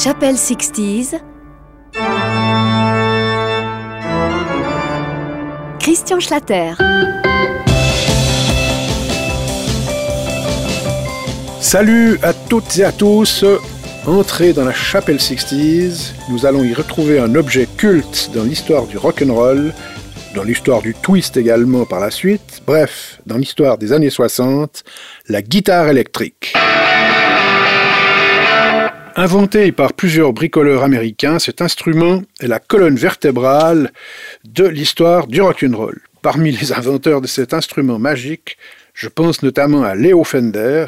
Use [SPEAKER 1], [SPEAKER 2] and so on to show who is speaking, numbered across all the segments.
[SPEAKER 1] Chapelle 60s. Christian Schlatter.
[SPEAKER 2] Salut à toutes et à tous. Entrez dans la chapelle 60s. Nous allons y retrouver un objet culte dans l'histoire du rock'n'roll, dans l'histoire du twist également par la suite. Bref, dans l'histoire des années 60, la guitare électrique. Inventé par plusieurs bricoleurs américains, cet instrument est la colonne vertébrale de l'histoire du rock'n'roll. Parmi les inventeurs de cet instrument magique, je pense notamment à Leo Fender,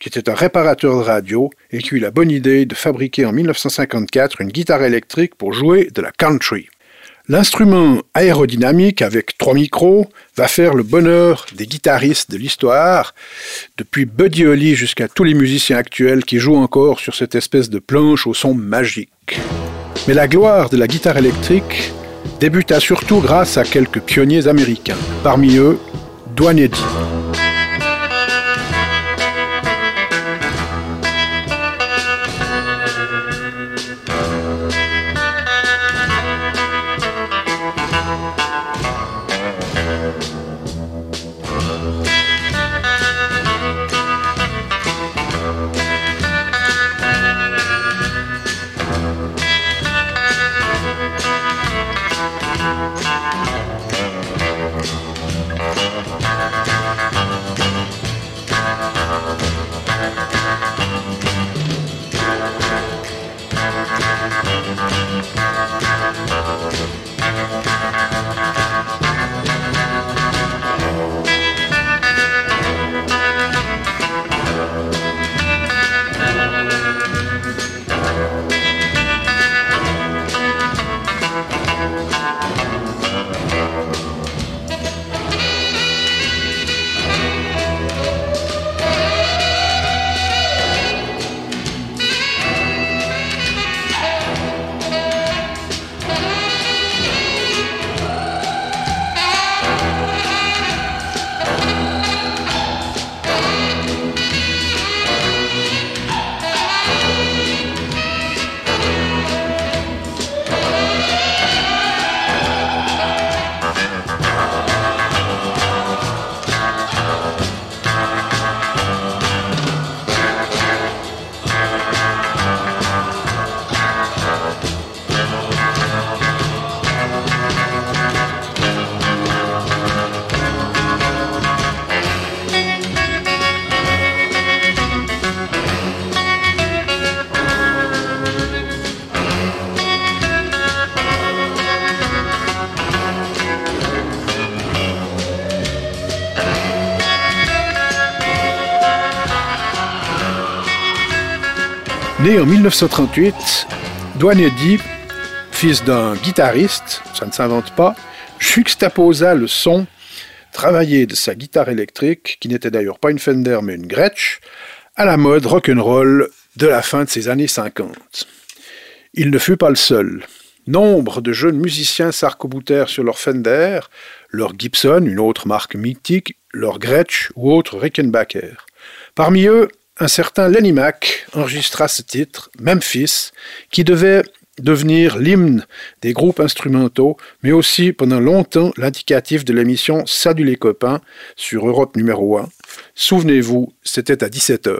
[SPEAKER 2] qui était un réparateur de radio et qui eut la bonne idée de fabriquer en 1954 une guitare électrique pour jouer de la country. L'instrument aérodynamique avec trois micros va faire le bonheur des guitaristes de l'histoire, depuis Buddy Holly jusqu'à tous les musiciens actuels qui jouent encore sur cette espèce de planche au son magique. Mais la gloire de la guitare électrique débuta surtout grâce à quelques pionniers américains, parmi eux Duane Eddy. Né en 1938, Duane Eddy, fils d'un guitariste, ça ne s'invente pas, juxtaposa le son travaillé de sa guitare électrique, qui n'était d'ailleurs pas une Fender mais une Gretsch, à la mode rock'n'roll de la fin de ces années 50. Il ne fut pas le seul. Nombre de jeunes musiciens s'arc-boutèrent sur leur Fender, leur Gibson, une autre marque mythique, leur Gretsch ou autre Rickenbacker. Parmi eux, un certain Lenny Mac enregistra ce titre, Memphis, qui devait devenir l'hymne des groupes instrumentaux, mais aussi pendant longtemps l'indicatif de l'émission Salut les copains sur Europe numéro 1. Souvenez-vous, c'était à 17h.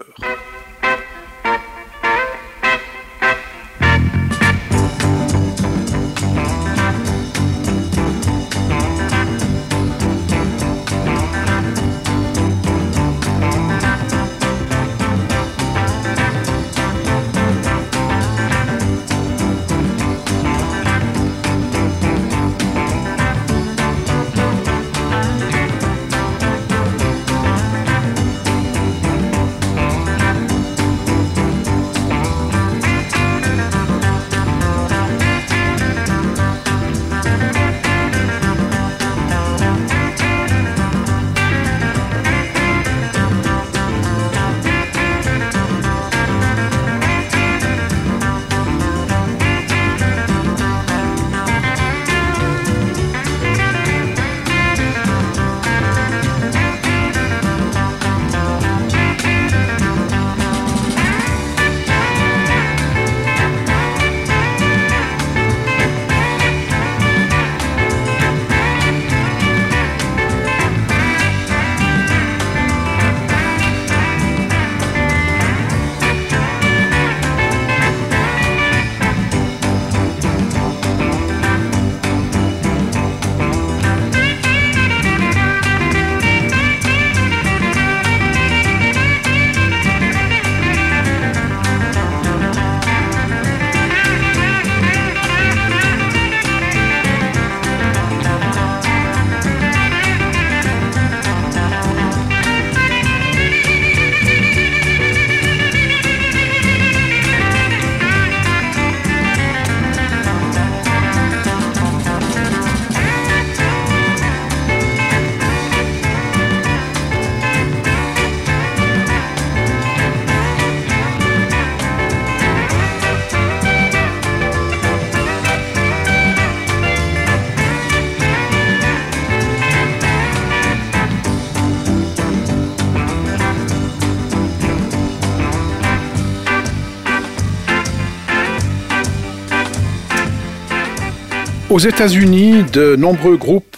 [SPEAKER 2] Aux États-Unis, de nombreux groupes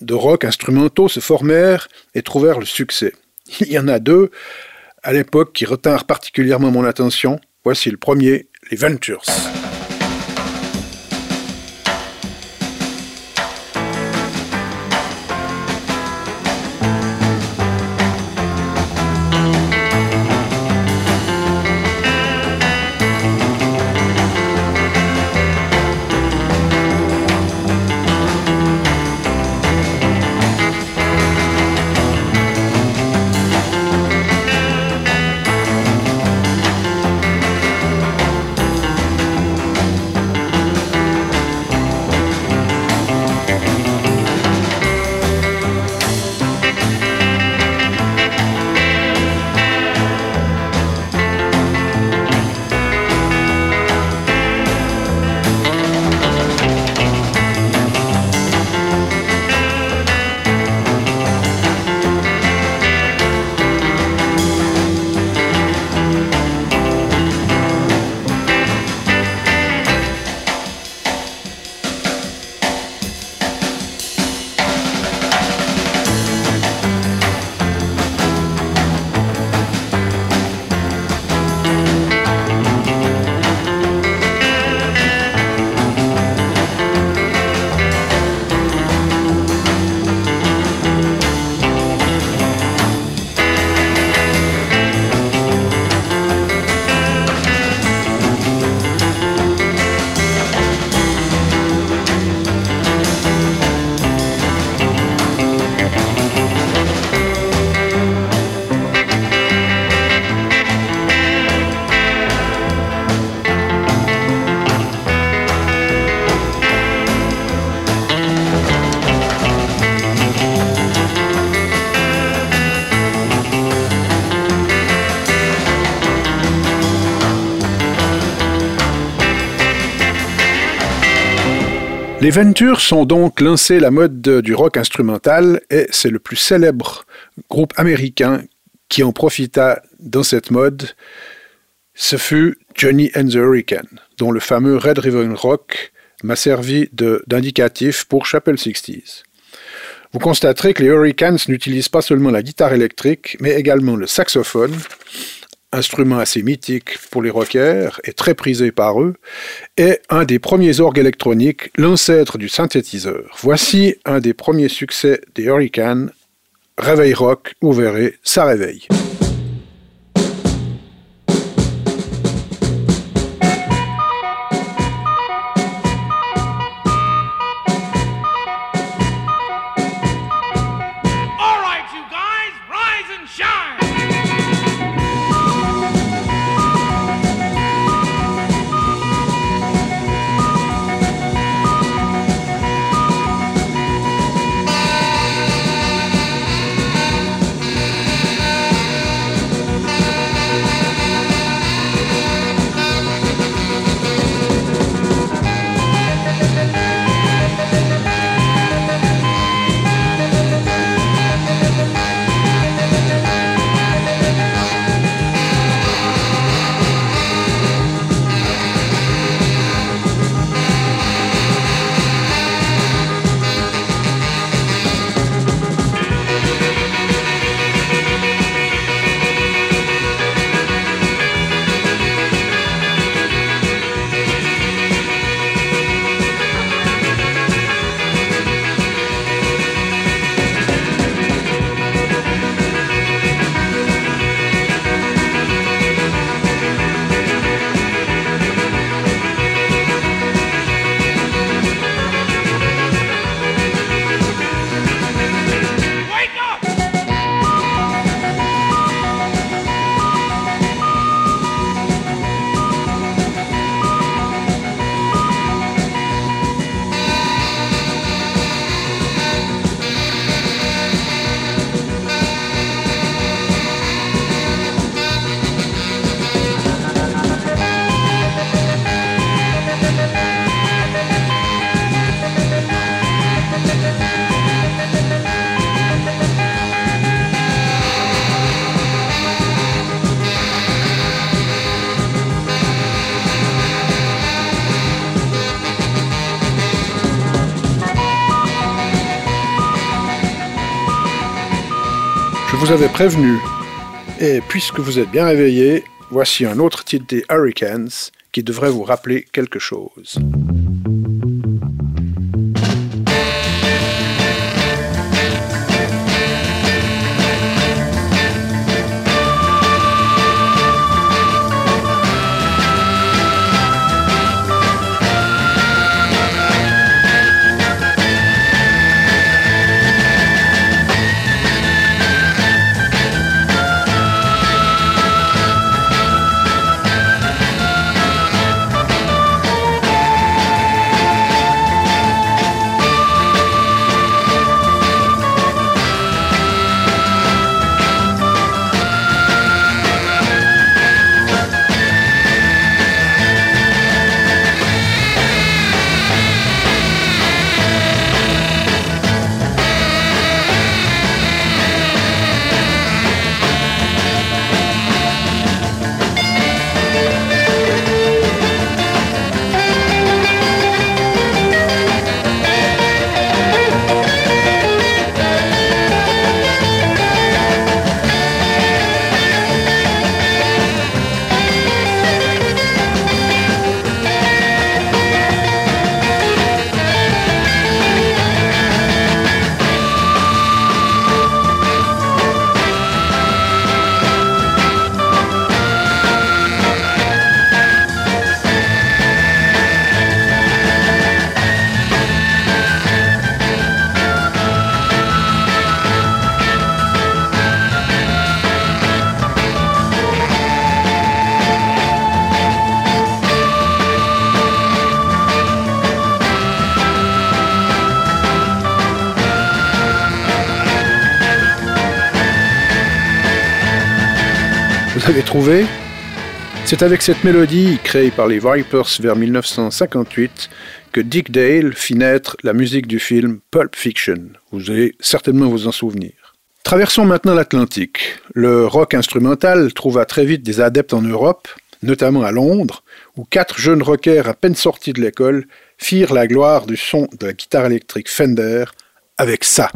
[SPEAKER 2] de rock instrumentaux se formèrent et trouvèrent le succès. Il y en a deux à l'époque qui retinrent particulièrement mon attention. Voici le premier, les Ventures. Les Ventures sont donc lancés la mode du rock instrumental et c'est le plus célèbre groupe américain qui en profita dans cette mode. Ce fut Johnny and the Hurricane, dont le fameux Red River Rock m'a servi d'indicatif pour Chapel Sixties. Vous constaterez que les Hurricanes n'utilisent pas seulement la guitare électrique, mais également le saxophone, instrument assez mythique pour les rockers et très prisé par eux, est un des premiers orgues électroniques, l'ancêtre du synthétiseur. Voici un des premiers succès des Hurricanes, Réveil rock, vous verrez, ça réveille. Vous avais prévenu. Et puisque vous êtes bien réveillé, voici un autre titre des Hurricanes qui devrait vous rappeler quelque chose. Avez trouvé C'est avec cette mélodie, créée par les Vipers vers 1958, que Dick Dale fit naître la musique du film Pulp Fiction. Vous allez certainement vous en souvenir. Traversons maintenant l'Atlantique. Le rock instrumental trouva très vite des adeptes en Europe, notamment à Londres, où quatre jeunes rockers à peine sortis de l'école firent la gloire du son de la guitare électrique Fender avec ça.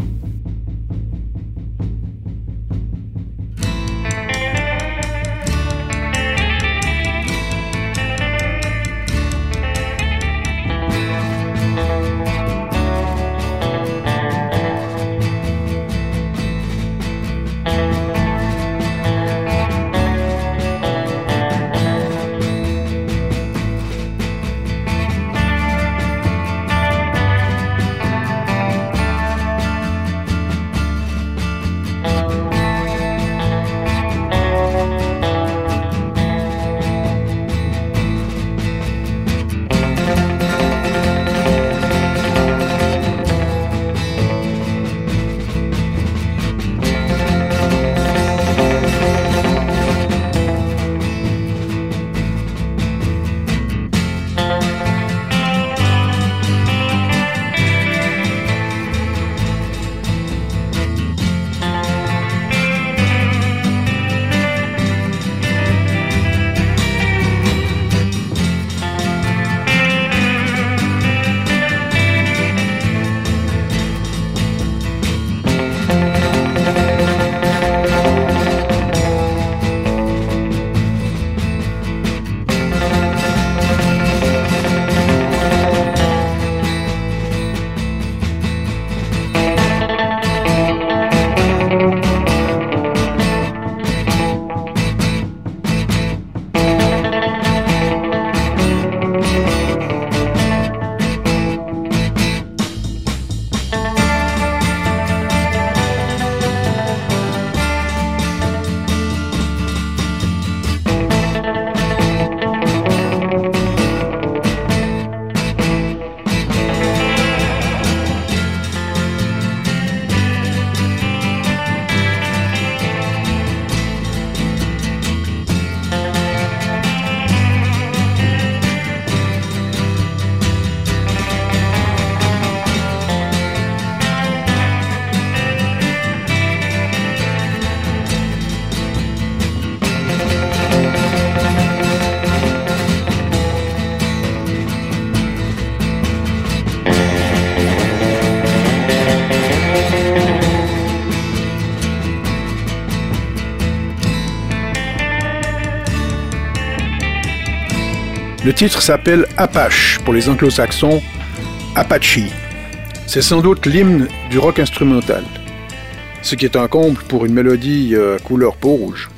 [SPEAKER 2] Le titre s'appelle Apache pour les anglo-saxons, Apache. C'est sans doute l'hymne du rock instrumental, ce qui est un comble pour une mélodie euh, couleur peau rouge.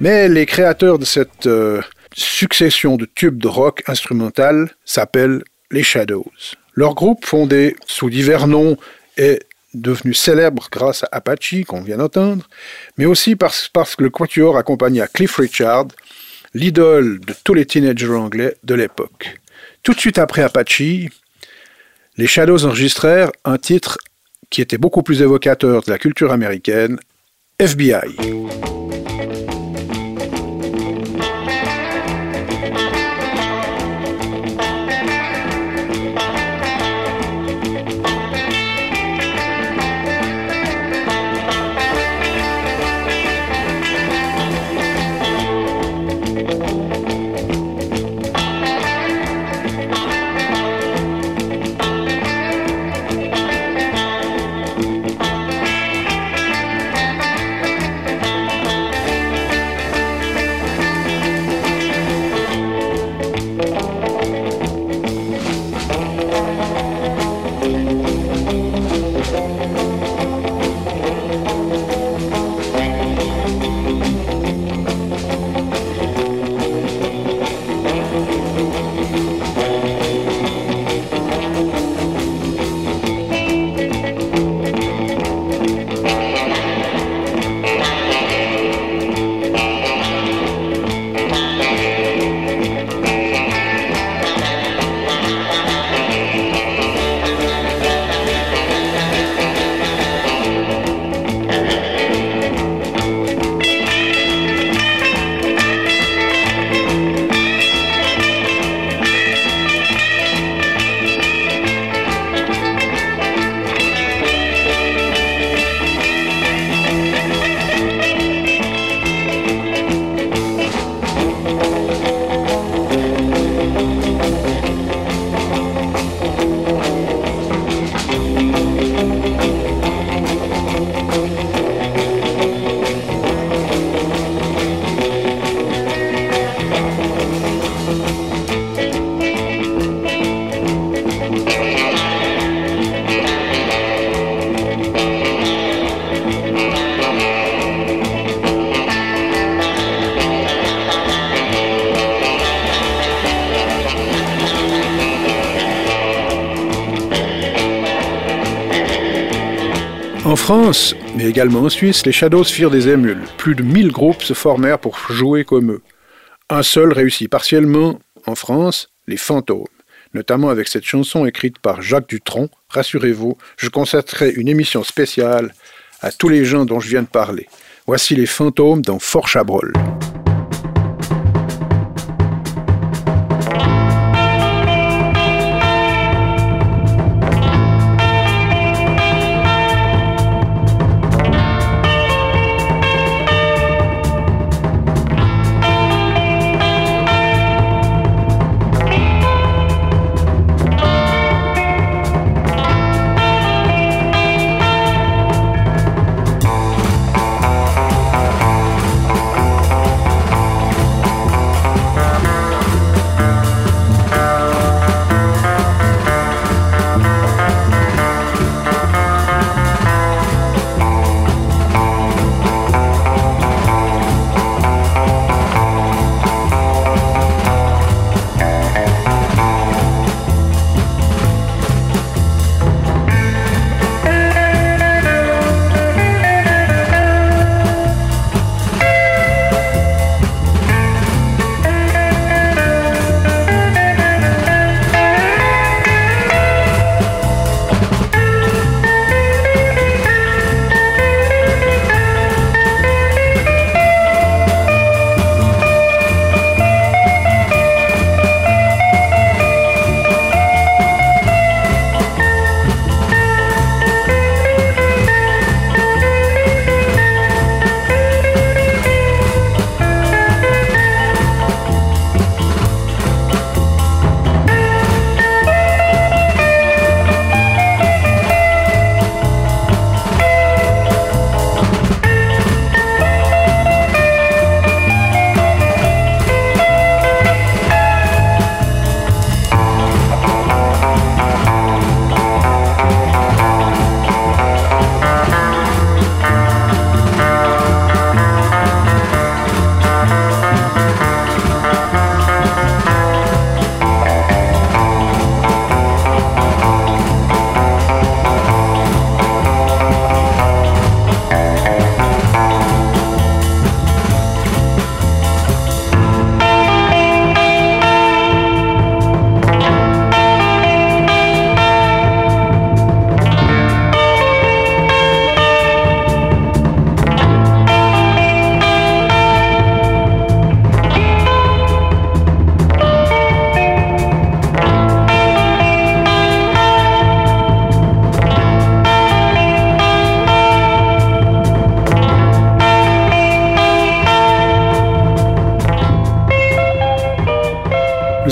[SPEAKER 2] Mais les créateurs de cette euh, succession de tubes de rock instrumental s'appellent les Shadows. Leur groupe, fondé sous divers noms, est devenu célèbre grâce à Apache, qu'on vient d'entendre, mais aussi parce, parce que le quatuor accompagna Cliff Richard, l'idole de tous les teenagers anglais de l'époque. Tout de suite après Apache, les Shadows enregistrèrent un titre qui était beaucoup plus évocateur de la culture américaine, FBI. France, mais également en Suisse, les Shadows firent des émules. Plus de 1000 groupes se formèrent pour jouer comme eux. Un seul réussit partiellement en France, les Fantômes, notamment avec cette chanson écrite par Jacques Dutronc. Rassurez-vous, je consacrerai une émission spéciale à tous les gens dont je viens de parler. Voici les Fantômes dans Fort Chabrol.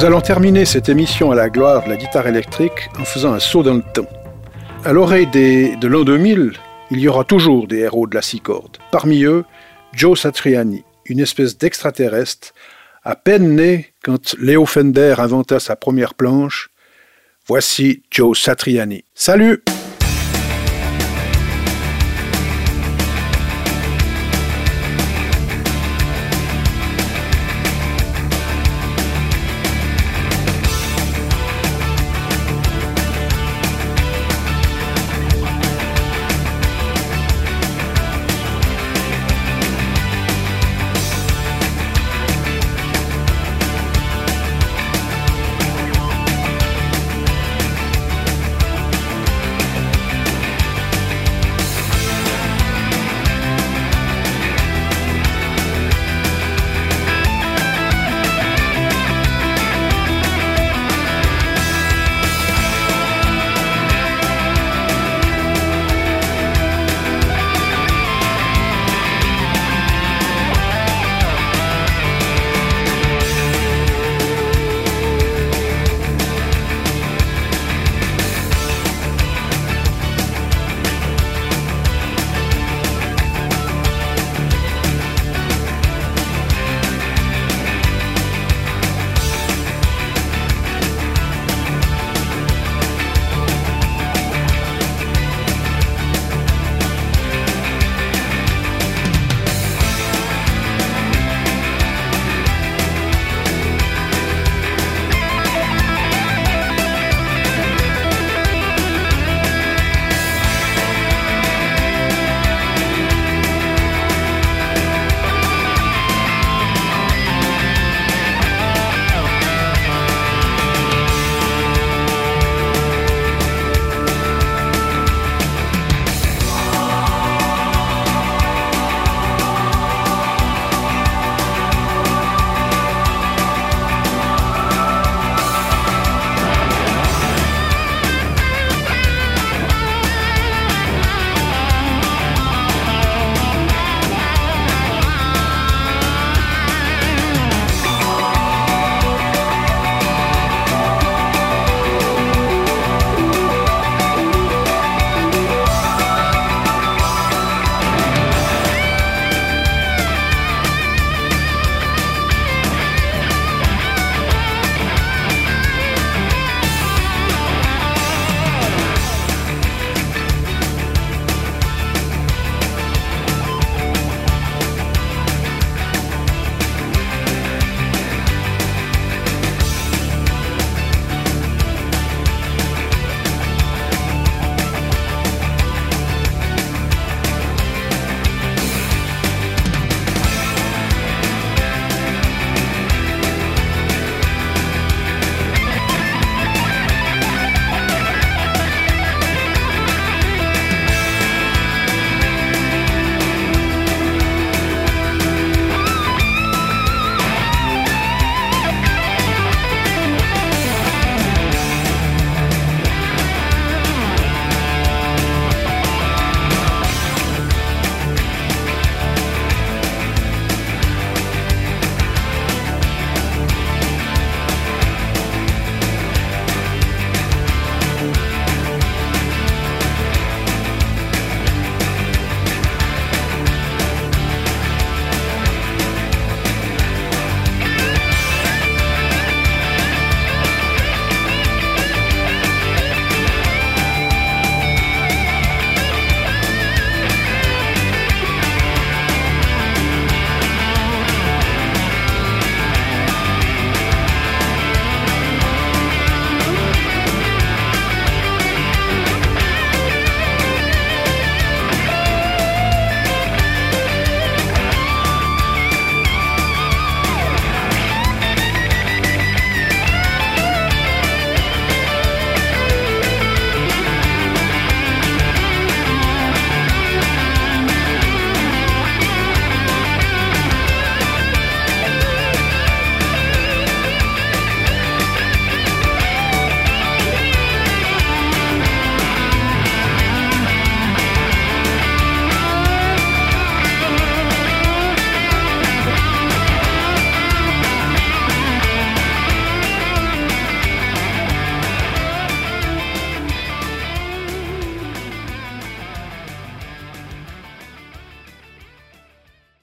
[SPEAKER 2] Nous allons terminer cette émission à la gloire de la guitare électrique en faisant un saut dans le temps. À l'oreille de l'an 2000, il y aura toujours des héros de la six cordes. Parmi eux, Joe Satriani, une espèce d'extraterrestre, à peine né quand Léo Fender inventa sa première planche. Voici Joe Satriani. Salut